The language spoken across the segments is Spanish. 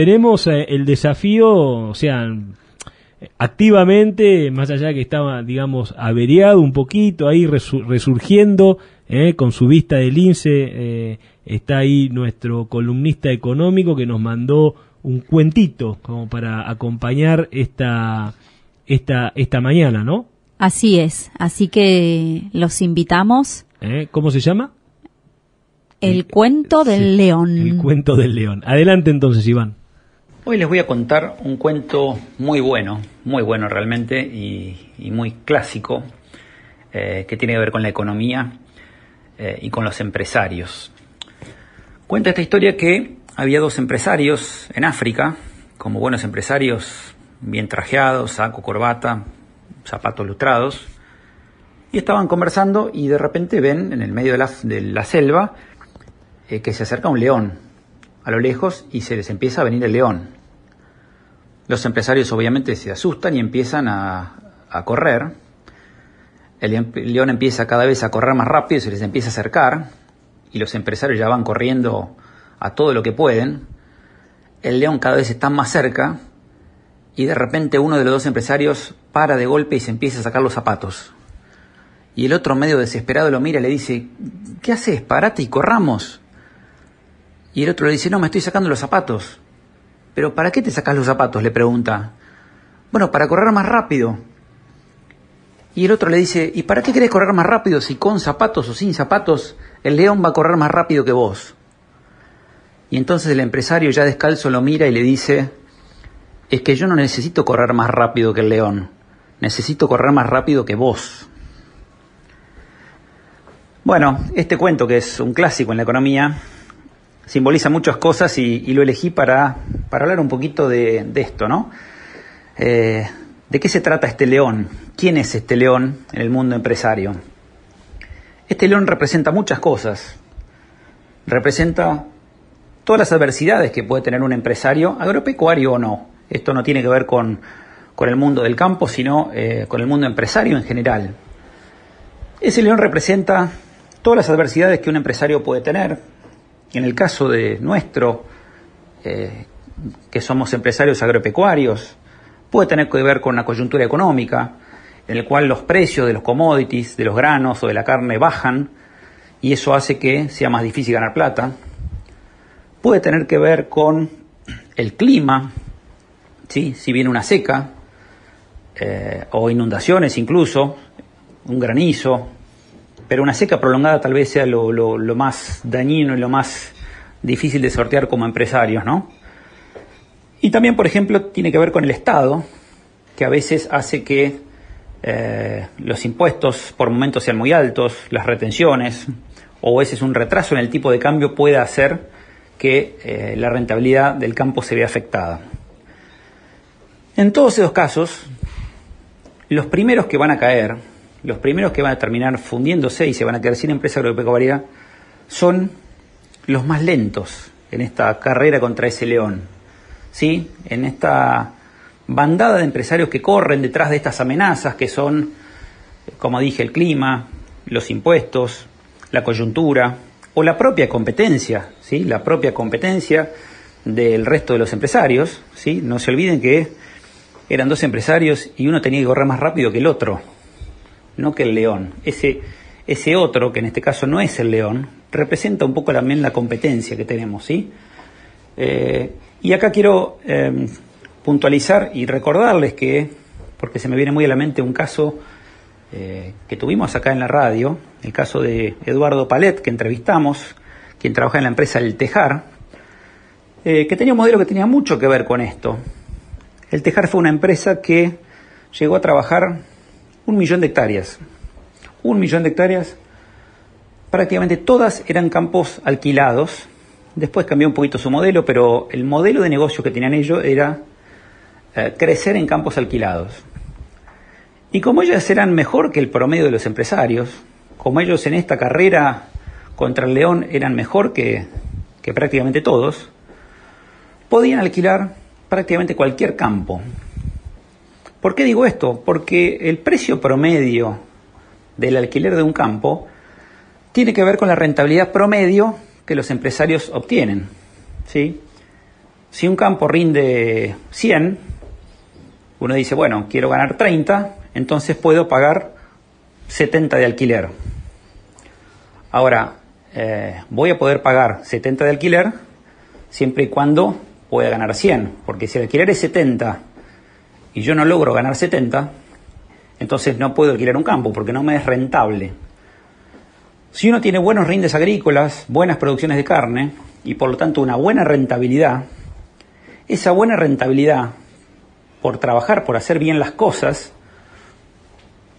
tenemos eh, el desafío, o sea, activamente, más allá de que estaba, digamos, averiado un poquito, ahí resurgiendo, eh, con su vista del INSE, eh, está ahí nuestro columnista económico que nos mandó un cuentito como para acompañar esta, esta, esta mañana, ¿no? Así es, así que los invitamos. ¿Eh? ¿Cómo se llama? El, cuento del león. El cuento del león. Adelante entonces, Iván. Hoy les voy a contar un cuento muy bueno, muy bueno realmente y, muy clásico, eh, que tiene que ver con la economía eh, y con los empresarios. Cuenta esta historia que había dos empresarios en África, como buenos empresarios, bien trajeados, saco, corbata, zapatos lustrados, y estaban conversando y de repente ven en el medio de la, selva eh, que se acerca un león a lo lejos y se les empieza a venir el león. Los empresarios obviamente se asustan y empiezan a, correr. El, león empieza cada vez a correr más rápido y se les empieza a acercar y los empresarios ya van corriendo a todo lo que pueden. El león cada vez está más cerca y de repente uno de los dos empresarios para de golpe y se empieza a sacar los zapatos. Y el otro medio desesperado lo mira y le dice, ¿qué haces? Parate y corramos. Y el otro le dice, no, me estoy sacando los zapatos. ¿Pero para qué te sacas los zapatos? le pregunta. Bueno, para correr más rápido. Y el otro le dice, ¿y para qué querés correr más rápido si con zapatos o sin zapatos el león va a correr más rápido que vos? Y entonces el empresario ya descalzo lo mira y le dice, es que yo no necesito correr más rápido que el león, necesito correr más rápido que vos. Bueno, este cuento que es un clásico en la economía, simboliza muchas cosas y, lo elegí para, para, hablar un poquito de, esto, ¿no? Eh, ¿De qué se trata este león? ¿Quién es este león en el mundo empresario? Este león representa muchas cosas. Representa todas las adversidades que puede tener un empresario, agropecuario o no. Esto no tiene que ver con, el mundo del campo, sino eh, con el mundo empresario en general. Ese león representa todas las adversidades que un empresario puede tener, en el caso de nuestro, eh, que somos empresarios agropecuarios, puede tener que ver con una coyuntura económica, en el cual los precios de los commodities, de los granos o de la carne bajan, y eso hace que sea más difícil ganar plata. Puede tener que ver con el clima, ¿sí? si viene una seca, eh, o inundaciones incluso, un granizo, pero una seca prolongada tal vez sea lo, más dañino y lo más difícil de sortear como empresarios, ¿no? Y también, por ejemplo, tiene que ver con el Estado, que a veces hace que eh, los impuestos por momentos sean muy altos, las retenciones, o a veces un retraso en el tipo de cambio puede hacer que eh, la rentabilidad del campo se vea afectada. En todos esos casos, los primeros que van a caer los primeros que van a terminar fundiéndose y se van a quedar sin empresa agropecuaria son los más lentos en esta carrera contra ese león. ¿Sí? En esta bandada de empresarios que corren detrás de estas amenazas que son, como dije, el clima, los impuestos, la coyuntura o la propia competencia, ¿sí? La propia competencia del resto de los empresarios, ¿sí? No se olviden que eran dos empresarios y uno tenía que correr más rápido que el otro no que el león. Ese, ese otro, que en este caso no es el león, representa un poco también la competencia que tenemos, ¿sí? Eh, y acá quiero em, puntualizar y recordarles que, porque se me viene muy a la mente un caso eh, que tuvimos acá en la radio, el caso de Eduardo Palet, que entrevistamos, quien trabaja en la empresa El Tejar, eh, que tenía un modelo que tenía mucho que ver con esto. El Tejar fue una empresa que llegó a trabajar un millón de hectáreas. Un millón de hectáreas, prácticamente todas eran campos alquilados. Después cambió un poquito su modelo, pero el modelo de negocio que tenían ellos era eh, crecer en campos alquilados. Y como ellos eran mejor que el promedio de los empresarios, como ellos en esta carrera contra el león eran mejor que, que prácticamente todos, podían alquilar prácticamente cualquier campo. ¿Por qué digo esto? Porque el precio promedio del alquiler de un campo tiene que ver con la rentabilidad promedio que los empresarios obtienen. Si un campo rinde 100, uno dice, bueno, quiero ganar 30, entonces puedo pagar 70 de alquiler. Ahora, eh, voy a poder pagar 70 de alquiler siempre y cuando pueda ganar 100, porque si el alquiler es 70 y yo no logro ganar 70, entonces no puedo alquilar un campo porque no me es rentable. Si uno tiene buenos rindes agrícolas, buenas producciones de carne y por lo tanto una buena rentabilidad, esa buena rentabilidad por trabajar, por hacer bien las cosas,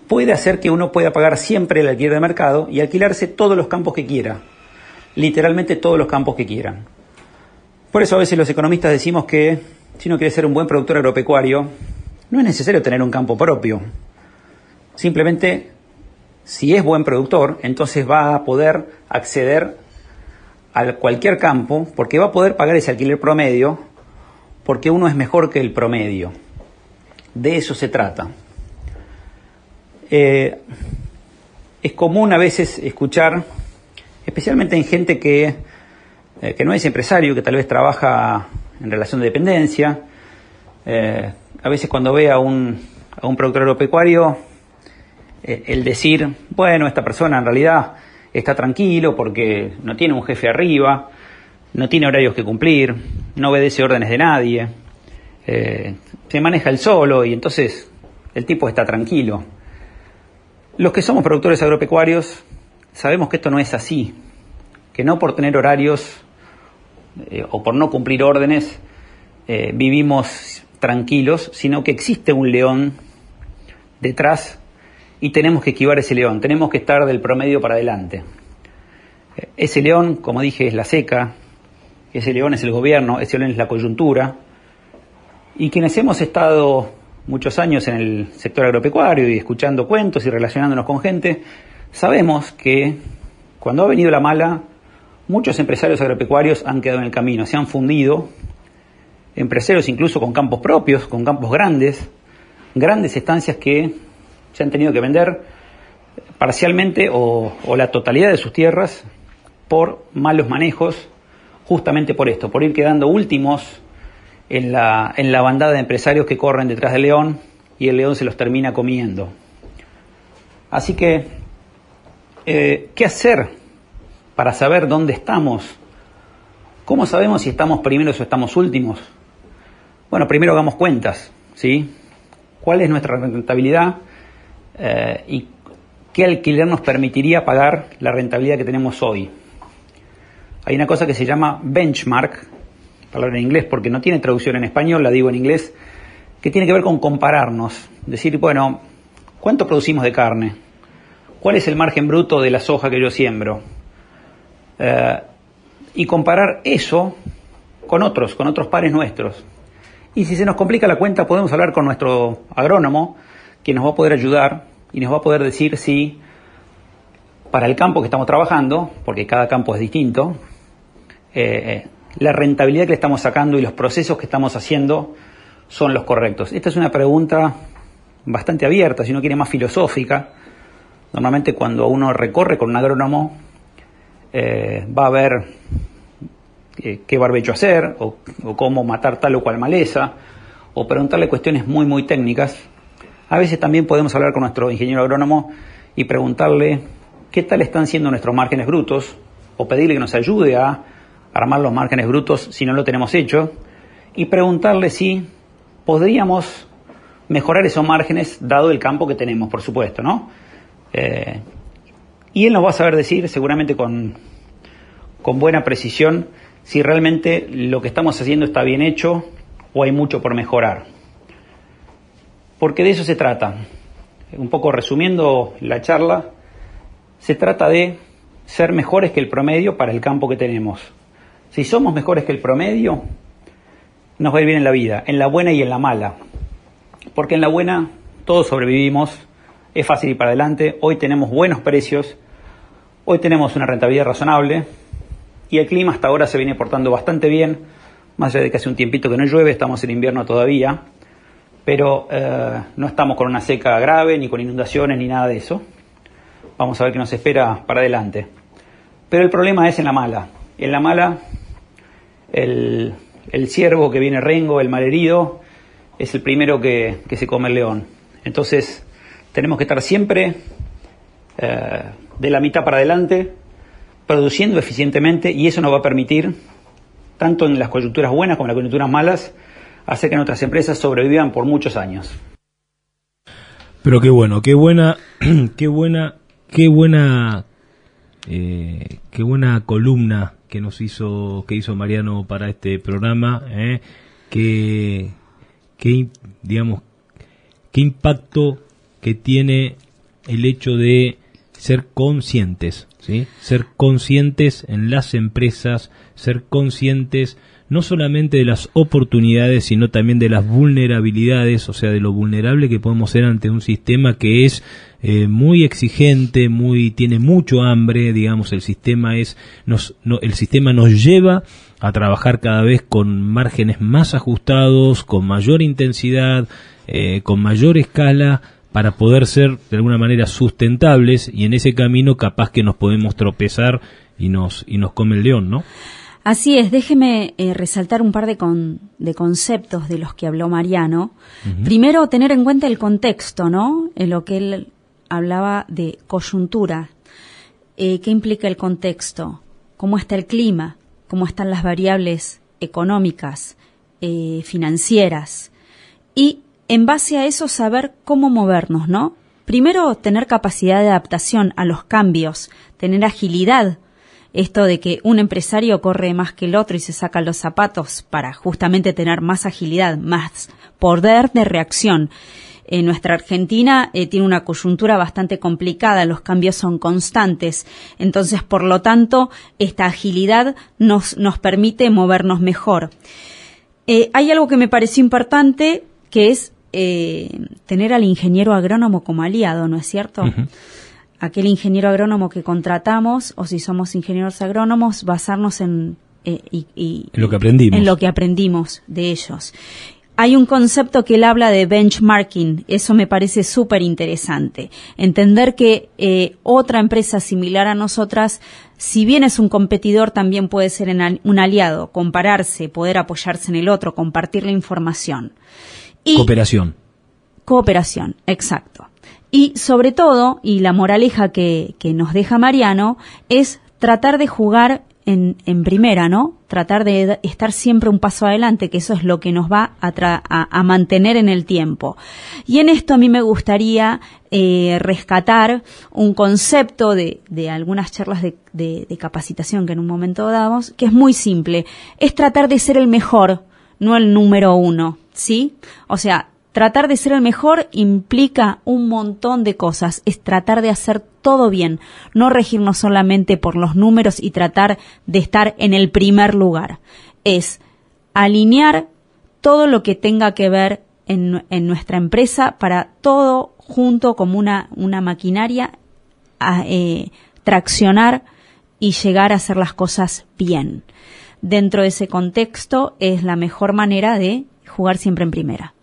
puede hacer que uno pueda pagar siempre el alquiler de mercado y alquilarse todos los campos que quiera, literalmente todos los campos que quieran. Por eso a veces los economistas decimos que si uno quiere ser un buen productor agropecuario, no es necesario tener un campo propio. Simplemente, si es buen productor, entonces va a poder acceder a cualquier campo porque va a poder pagar ese alquiler promedio porque uno es mejor que el promedio. De eso se trata. Eh, es común a veces escuchar, especialmente en gente que, eh, que, no es empresario, que tal vez trabaja en relación de dependencia, eh, a veces cuando ve a un, productor agropecuario, el decir, bueno, esta persona en realidad está tranquilo porque no tiene un jefe arriba, no tiene horarios que cumplir, no obedece órdenes de nadie, se maneja el solo y entonces el tipo está tranquilo. Los que somos productores agropecuarios sabemos que esto no es así, que no por tener horarios eh, o por no cumplir órdenes eh, vivimos tranquilos, sino que existe un león detrás y tenemos que esquivar ese león, tenemos que estar del promedio para adelante. Ese león, como dije, es la seca, ese león es el gobierno, ese león es la coyuntura, y quienes hemos estado muchos años en el sector agropecuario y escuchando cuentos y relacionándonos con gente, sabemos que cuando ha venido la mala, muchos empresarios agropecuarios han quedado en el camino, se han fundido, empresarios incluso con campos propios, con campos grandes, grandes estancias que se han tenido que vender parcialmente o, la totalidad de sus tierras por malos manejos, justamente por esto, por ir quedando últimos en la, en la bandada de empresarios que corren detrás del león y el león se los termina comiendo. Así que, eh, ¿qué hacer para saber dónde estamos? ¿Cómo sabemos si estamos primeros o estamos últimos? Bueno, primero hagamos cuentas, ¿sí? ¿Cuál es nuestra rentabilidad eh, y qué alquiler nos permitiría pagar la rentabilidad que tenemos hoy? Hay una cosa que se llama benchmark, palabra en inglés porque no tiene traducción en español, la digo en inglés, que tiene que ver con compararnos. Decir, bueno, ¿cuánto producimos de carne? ¿Cuál es el margen bruto de la soja que yo siembro? Eh, y comparar eso con otros, con otros pares nuestros. Y si se nos complica la cuenta, podemos hablar con nuestro agrónomo, que nos va a poder ayudar y nos va a poder decir si para el campo que estamos trabajando, porque cada campo es distinto, eh, la rentabilidad que le estamos sacando y los procesos que estamos haciendo son los correctos. Esta es una pregunta bastante abierta, si uno quiere más filosófica. Normalmente cuando uno recorre con un agrónomo eh, va a ver eh, qué barbecho hacer o, cómo matar tal o cual maleza o preguntarle cuestiones muy muy técnicas. A veces también podemos hablar con nuestro ingeniero agrónomo y preguntarle qué tal están siendo nuestros márgenes brutos o pedirle que nos ayude a armar los márgenes brutos si no lo tenemos hecho y preguntarle si podríamos mejorar esos márgenes dado el campo que tenemos, por supuesto, ¿no? Eh, y él nos va a saber decir, seguramente con, con buena precisión, si realmente lo que estamos haciendo está bien hecho o hay mucho por mejorar. Porque de eso se trata. Un poco resumiendo la charla, se trata de ser mejores que el promedio para el campo que tenemos. Si somos mejores que el promedio, nos va a ir bien en la vida, en la buena y en la mala. Porque en la buena todos sobrevivimos, es fácil ir para adelante, hoy tenemos buenos precios, hoy tenemos una rentabilidad razonable y el clima hasta ahora se viene portando bastante bien, más allá de que hace un tiempito que no llueve, estamos en invierno todavía, pero eh, no estamos con una seca grave, ni con inundaciones, ni nada de eso. Vamos a ver qué nos espera para adelante. Pero el problema es en la mala. En la mala el, ciervo que viene rengo, el malherido, es el primero que, se come el león. Entonces, tenemos que estar siempre eh, de la mitad para adelante, produciendo eficientemente, y eso nos va a permitir, tanto en las coyunturas buenas como en las coyunturas malas, hacer que nuestras empresas sobrevivan por muchos años. Pero qué bueno, qué buena, qué buena, qué buena, eh, qué buena columna que nos hizo, que hizo Mariano para este programa, eh, que, que, digamos, qué impacto que tiene el hecho de ser conscientes, ¿sí? Ser conscientes en las empresas, ser conscientes no solamente de las oportunidades, sino también de las vulnerabilidades, o sea, de lo vulnerable que podemos ser ante un sistema que es eh, muy exigente, muy tiene mucho hambre, digamos, el sistema es nos, el sistema nos lleva a trabajar cada vez con márgenes más ajustados, con mayor intensidad, eh, con mayor escala para poder ser de alguna manera sustentables y en ese camino capaz que nos podemos tropezar y nos y nos come el león, ¿no? Así es, déjeme eh, resaltar un par de, de, conceptos de los que habló Mariano. Primero, tener en cuenta el contexto, ¿no? En lo que él hablaba de coyuntura. Eh, ¿Qué implica el contexto? ¿Cómo está el clima? ¿Cómo están las variables económicas, eh, financieras? Y en base a eso saber cómo movernos, ¿no? Primero, tener capacidad de adaptación a los cambios, tener agilidad esto de que un empresario corre más que el otro y se saca los zapatos para justamente tener más agilidad, más poder de reacción. En nuestra Argentina eh, tiene una coyuntura bastante complicada, los cambios son constantes, entonces por lo tanto esta agilidad nos, nos permite movernos mejor. Eh, hay algo que me pareció importante que es eh, tener al ingeniero agrónomo como aliado, ¿no es cierto? aquel ingeniero agrónomo que contratamos o si somos ingenieros agrónomos, basarnos en, eh, y, lo que aprendimos. en lo que aprendimos de ellos. Hay un concepto que él habla de benchmarking, eso me parece súper interesante. Entender que eh, otra empresa similar a nosotras, si bien es un competidor, también puede ser un aliado, compararse, poder apoyarse en el otro, compartir la información. Y cooperación. Cooperación, exacto. Y sobre todo, y la moraleja que, que nos deja Mariano, es tratar de jugar en, en, primera, ¿no? Tratar de estar siempre un paso adelante, que eso es lo que nos va a, a, mantener en el tiempo. Y en esto a mí me gustaría eh, rescatar un concepto de, de algunas charlas de, de, de, capacitación que en un momento damos, que es muy simple. Es tratar de ser el mejor, no el número uno, ¿sí? O sea, Tratar de ser el mejor implica un montón de cosas, es tratar de hacer todo bien, no regirnos solamente por los números y tratar de estar en el primer lugar. Es alinear todo lo que tenga que ver en, nuestra empresa para todo junto como una, una maquinaria a, eh, traccionar y llegar a hacer las cosas bien. Dentro de ese contexto es la mejor manera de jugar siempre en primera.